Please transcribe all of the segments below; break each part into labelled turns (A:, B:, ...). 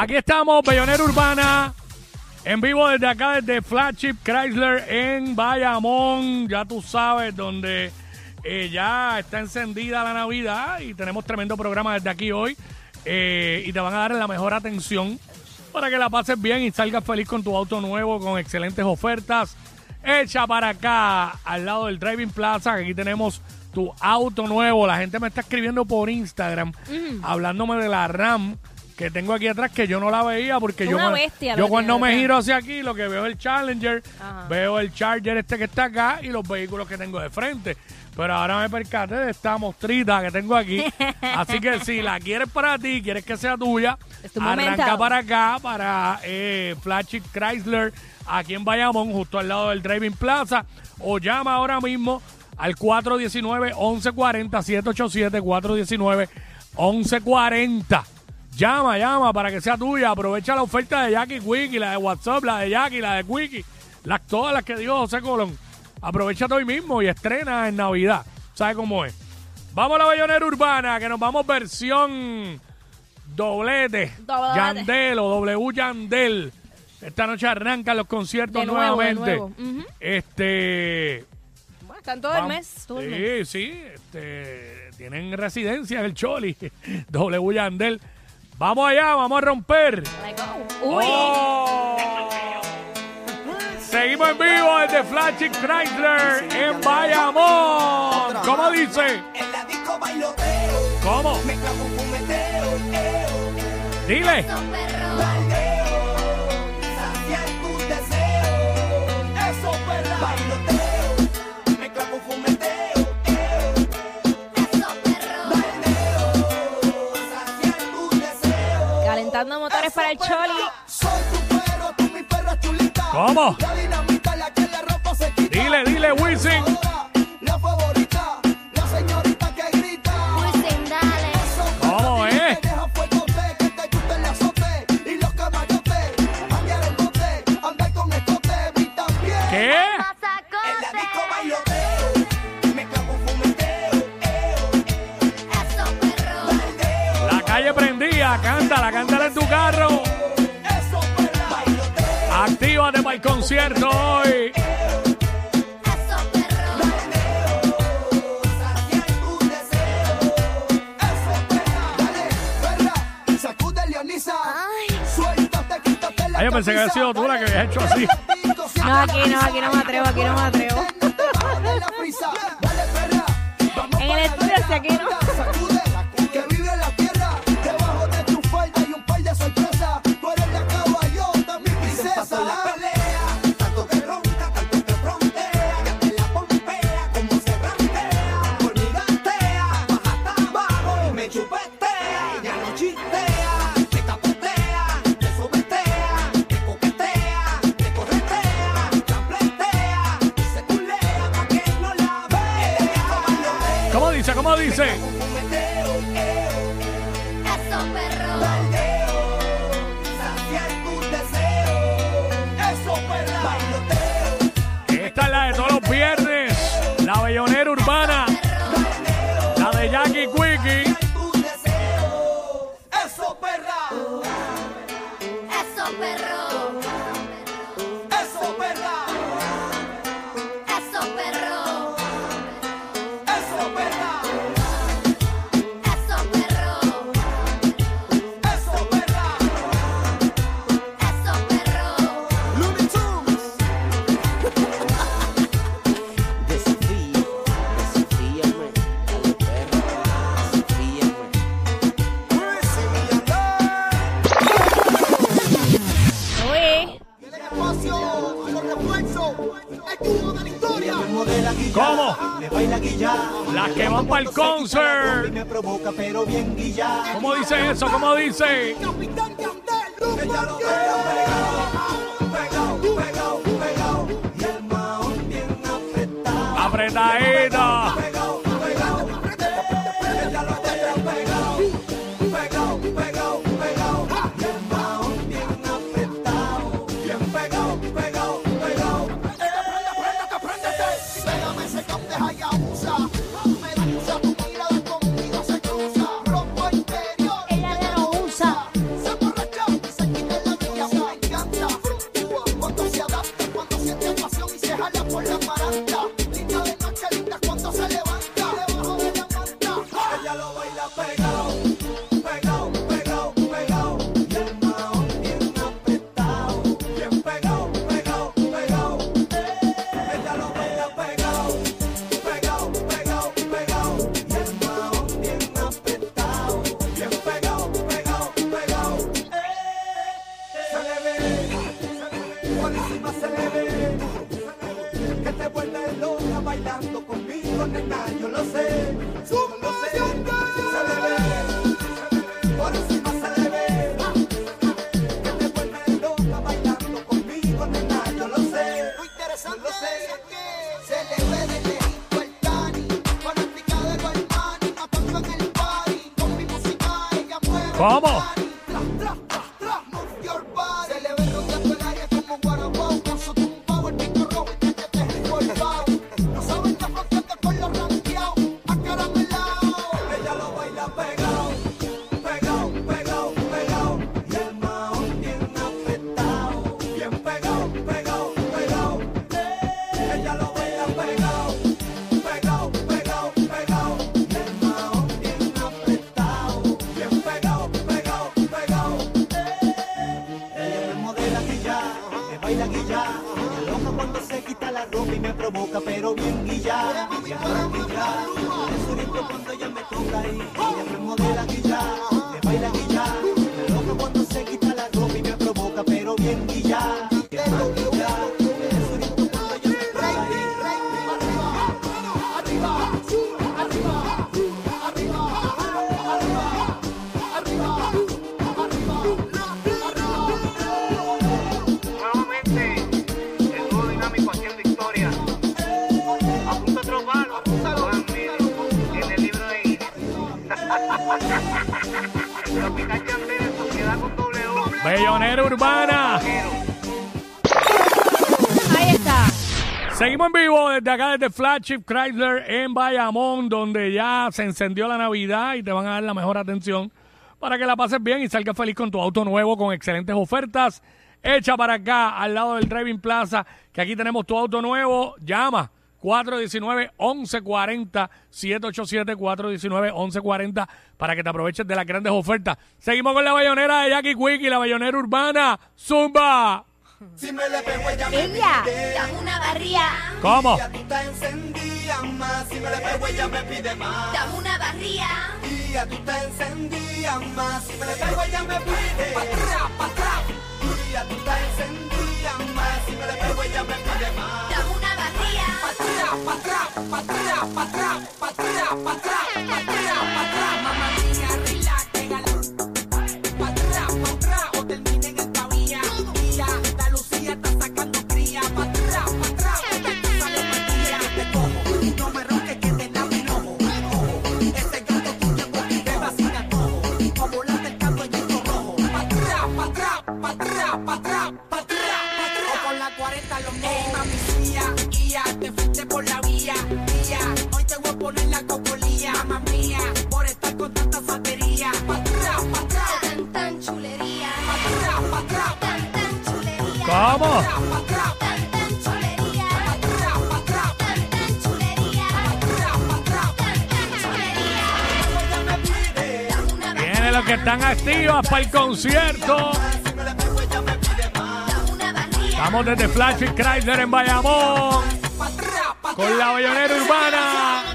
A: Aquí estamos, Bellonera Urbana, en vivo desde acá, desde Flagship Chrysler en Bayamón. Ya tú sabes, donde eh, ya está encendida la Navidad y tenemos tremendo programa desde aquí hoy. eh, y te van a dar la mejor atención para que la pases bien y salgas feliz con tu auto nuevo, con excelentes ofertas. Echa para acá, al lado del Driving Plaza, que aquí tenemos tu auto nuevo. La gente me está escribiendo por Instagram, hablándome de la RAM que tengo aquí atrás, que yo no la veía porque yo,
B: Una bestia
A: yo cuando me giro hacia aquí, lo que veo es el Challenger,
B: Ajá.
A: veo el Charger este que está acá y los vehículos que tengo de frente. Pero ahora me percaté de esta mostrita que tengo aquí. Así que si la quieres para ti, quieres que sea tuya, arranca para acá, para eh, Flagship Chrysler, aquí en Bayamón, justo al lado del Driving Plaza, o llama ahora mismo al 419-1140, 787-419-1140. Llama, llama para que sea tuya. Aprovecha la oferta de Jackie Quickie, la de WhatsApp, la de Jackie, la de Quickie, las, todas las que dio José Colón. Aprovecha hoy mismo y estrena en Navidad. ¿Sabe cómo es? Vamos a la Bayonera Urbana, que nos vamos versión doblete.
B: Doblete.
A: Yandel o W Yandel. Esta noche arrancan los conciertos
B: De nuevo, de
A: nuevamente. Este.
B: Bueno, están todo el mes. Todo el
A: sí,
B: mes.
A: sí. Este, tienen residencia en el Choli. W Yandel. Vamos allá, vamos a romper.
B: Uy.
A: ¡Oh! Seguimos en vivo desde Flagship Chrysler en Bayamón. ¿Cómo dice?
C: En la disco bailoteo,
A: ¿Cómo?
C: me clavo un fumeteo, eo,
A: Dile.
B: Calentando motores para el. Choli.
C: Soy tu perro, tú mi perra chulita.
A: ¿Cómo?
C: La dinamita, la que la ropa se quita.
A: Dile, dile, Wisin. Cántala, cántala en tu carro.
C: eso perra. Bailoteo,
A: Actívate para el concierto hoy.
C: saciar tus deseos. Eso perra. Dale, perra, sacude Leonisa. Suéltate, quítate la
A: Ay, yo pensé que había sido tú la que habías hecho así.
B: No, aquí no, aquí no me atrevo, aquí no me atrevo. En el estudio, aquí no.
A: ¿Cómo dice?
C: Eso?
A: ¿Cómo dice? Desde acá, desde Flagship Chrysler en Bayamón, donde ya se encendió la Navidad y te van a dar la mejor atención para que la pases bien y salgas feliz con tu auto nuevo con excelentes ofertas. Hecha para acá, al lado del Driving Plaza, que aquí tenemos tu auto nuevo. Llama 419-1140, 787-419-1140, para que te aproveches de las grandes ofertas. Seguimos con la bayonera de Jackie Quick y la bayonera urbana. ¡Zumba!
C: Si me le pego ella me
B: una barría,
A: ¿Cómo?
C: Ya tú estás encendida más. Si me le pego ella me pide más.
B: dame una barría.
C: Encendida más. Si me le pego ella me pide. Pa' atrás, más. Si me le pego ella me pide más.
B: Dame una barría,
C: Pa' atrás, pa' atrás. vamos. Viene los
A: que están activos para el concierto. Estamos desde Flash y Chrysler en Bayamón con la bayonera urbana.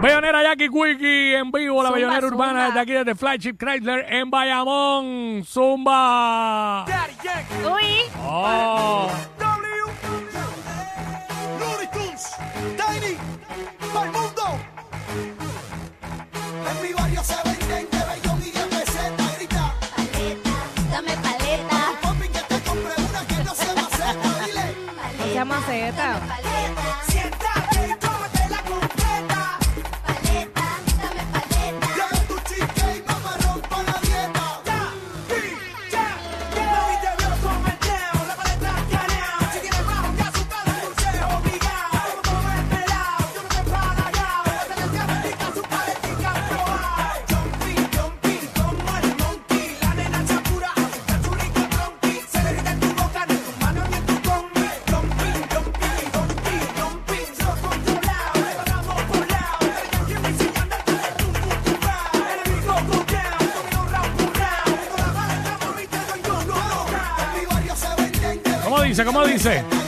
A: Bayonera Jackie Quickie en vivo, la Bayonera. Urbana desde aquí, desde Flagship Chrysler en Bayamón. Zumba.
B: Uy.
A: Oh.
C: Se y
B: Paleta, dame paleta.
A: ¿cómo dice?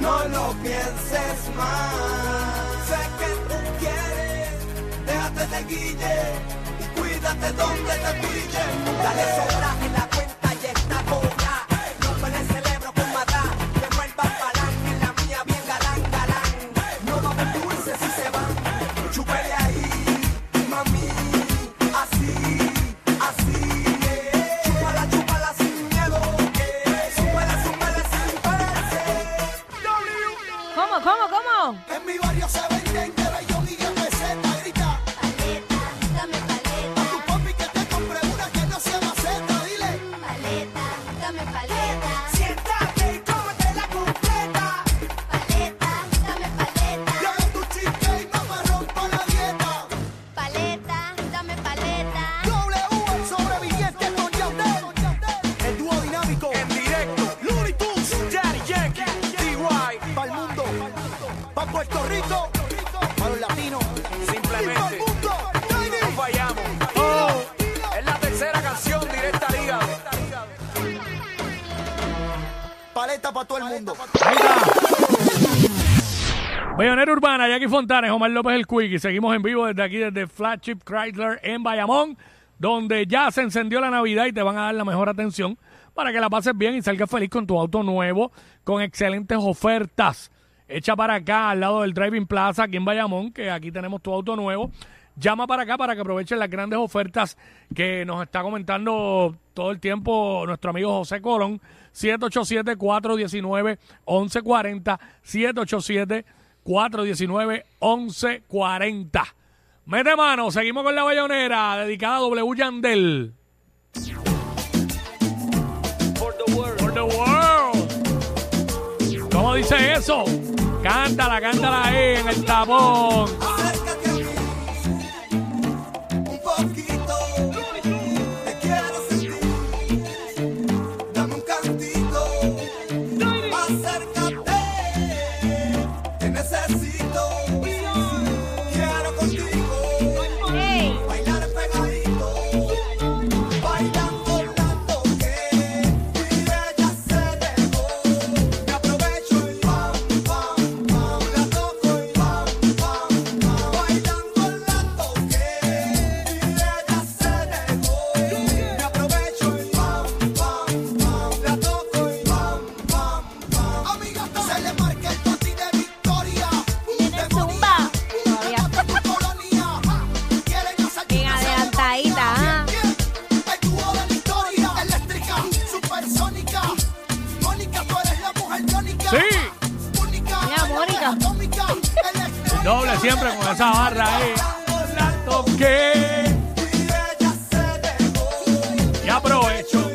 C: No lo pienses más. Sé que tú quieres, déjate de guille y cuídate donde te cuide. Dale sobra Puerto Rico, para los latinos, simplemente. Todo mundo, no fallamos. Oh, es la tercera canción directa al. Paleta para todo el mundo.
A: Bayonera Urbana, Jackie Fontanes, Omar López el Quick y seguimos en vivo desde aquí, desde Flagship Chrysler en Bayamón, donde ya se encendió la Navidad y te van a dar la mejor atención para que la pases bien y salgas feliz con tu auto nuevo, con excelentes ofertas. Echa para acá, al lado del Driving Plaza, aquí en Bayamón, que aquí tenemos tu auto nuevo. Llama para acá para que aprovechen las grandes ofertas que nos está comentando todo el tiempo nuestro amigo José Colón. 787-419-1140. 787-419-1140. Mete mano, seguimos con la bayonera dedicada a W. Yandel. For the world. ¿Cómo dice eso? Cántala, cántala ahí en el tapón. Doble siempre con esa barra ahí. La toqué.
C: Y
A: aprovecho.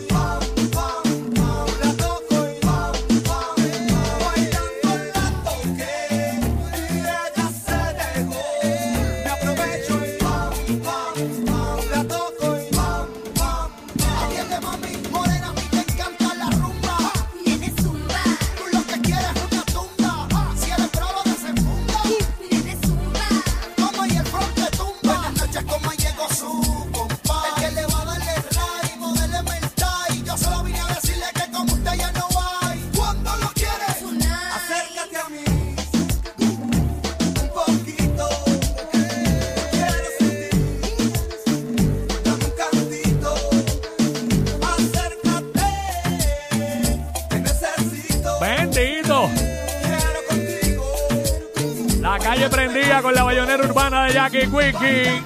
A: de Jackie Quickie.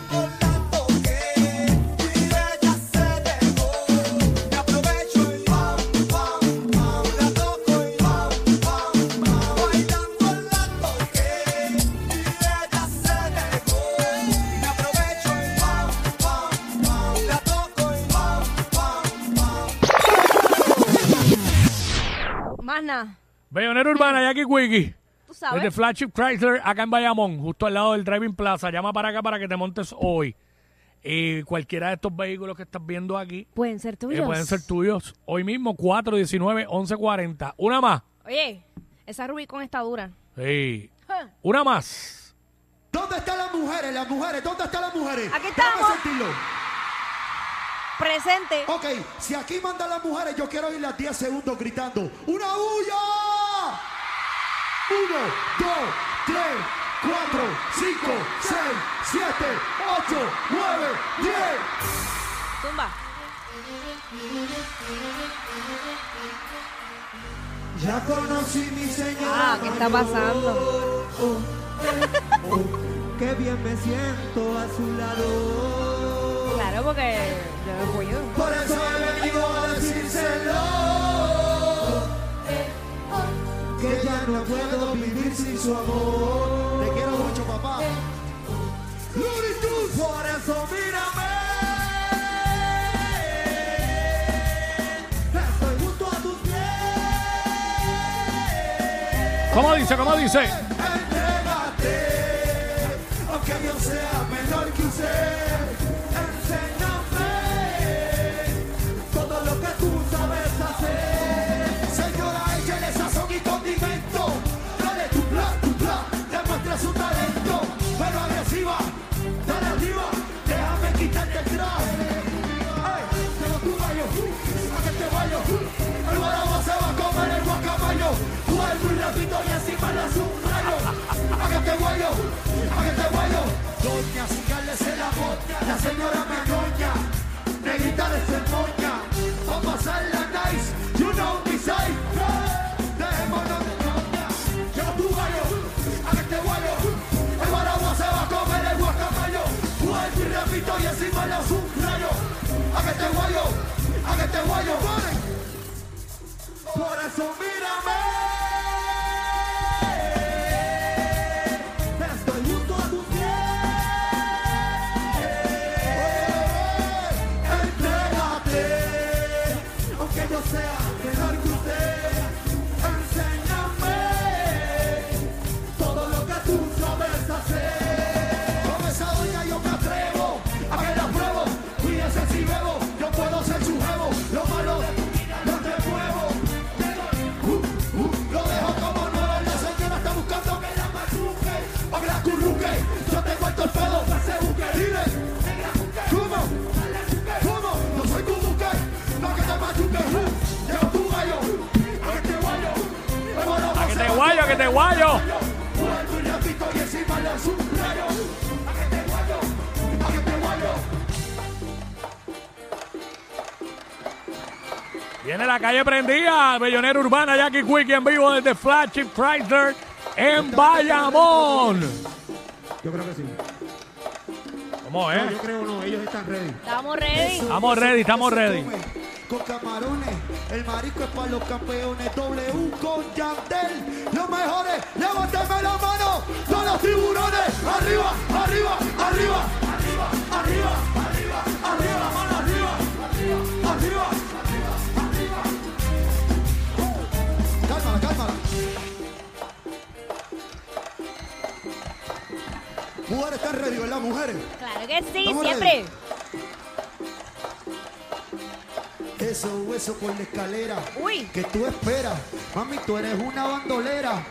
D: Más nada.
A: Urbana, Jackie Quickie.
D: Sabes.
A: Desde Flagship Chrysler, acá en Bayamón, justo al lado del Driving Plaza. Llama para acá para que te montes hoy. Y cualquiera de estos vehículos que estás viendo aquí
D: Pueden ser
A: eh,
D: tuyos.
A: pueden ser tuyos hoy mismo, 419-1140. Una más.
D: Oye, esa Rubicon está dura.
A: Sí. Una más.
C: ¿Dónde están las mujeres? Las mujeres, ¿dónde están las mujeres?
D: Aquí estamos.
C: sentirlo.
D: Presente.
C: Ok, si aquí mandan las mujeres, yo quiero oírlas 10 segundos gritando. ¡Una bulla! Uno, dos, tres, cuatro, cinco, seis, siete, ocho, nueve, diez.
D: Tumba.
C: Ya conocí mi señora.
D: Ah, ¿qué está pasando?
C: Qué bien me siento a su lado.
D: Claro, porque yo no puedo.
C: Por eso he venido a decírselo. Ya no puedo vivir sin su amor. Te quiero mucho, papá. Tunes. Por eso mírame. Estoy junto a tus pies.
A: ¿Cómo dice? ¿Cómo dice?
C: los humanos. Hágate guayo, hágate guayo. Doña, sin se la boca, la señora Mecoña, negrita de cemoña. Va a pasar la nice, you know me safe. Dejémonos de coña. Yo tu guayo, hágate guayo. El guaragua se va a comer el guacamayo. Vuelvo y repito y encima los subrayos. Hágate guayo, hágate guayo. Por eso mírame. Te guayo.
A: Viene la calle prendida, Bellonera Urbana, Jackie Quickie en vivo desde Flagship Chrysler en Bayamón.
C: Yo creo que sí.
A: ¿Cómo
C: No,
A: es?
C: yo creo no, ellos están ready.
D: Estamos ready.
A: Estamos ready, estamos ready.
C: Con camarones, el marisco es para los campeones. W con Yandel, los mejores. Levántame la mano, todos los tiburones. Arriba, arriba, arriba, arriba, arriba, arriba, arriba, la mano arriba, arriba, arriba, arriba, arriba. Cálmala, cálmala. Mujeres están ready, ¿verdad, mujeres?
D: Claro que sí, siempre.
C: Eso, eso por la escalera.
D: Uy.
C: Que tú esperas. Mami, tú eres una bandolera.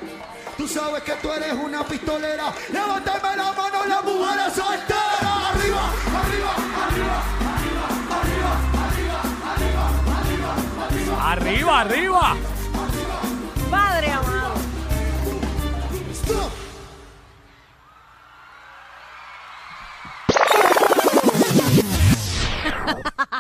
C: Tú sabes que tú eres una pistolera. Levántame la mano, la mujer soltera. Arriba, arriba, arriba, arriba, arriba, arriba, arriba, arriba. Arriba,
A: arriba.
D: Padre amado.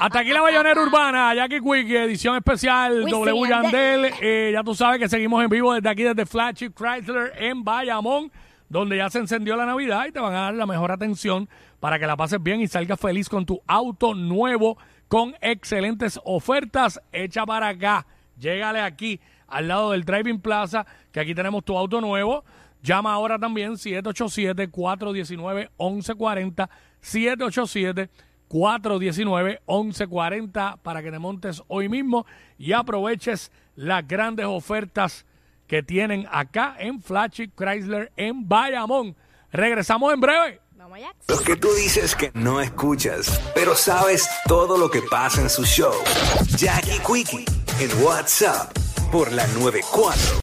A: Hasta aquí la Bayonera Urbana, Jackie Quickie, edición especial
D: Wisin
A: W Yandel. Eh, ya tú sabes que seguimos en vivo desde aquí, desde Flagship Chrysler en Bayamón, donde ya se encendió la Navidad y te van a dar la mejor atención para que la pases bien y salgas feliz con tu auto nuevo con excelentes ofertas. Echa para acá, llégale aquí al lado del Driving Plaza, que aquí tenemos tu auto nuevo. Llama ahora también 787-419-1140, 787 419-1140 para que te montes hoy mismo y aproveches las grandes ofertas que tienen acá en Flagship Chrysler en Bayamón. Regresamos en breve.
E: Los que tú dices que no escuchas, pero sabes todo lo que pasa en su show. Jackie Quickie en WhatsApp por la 94.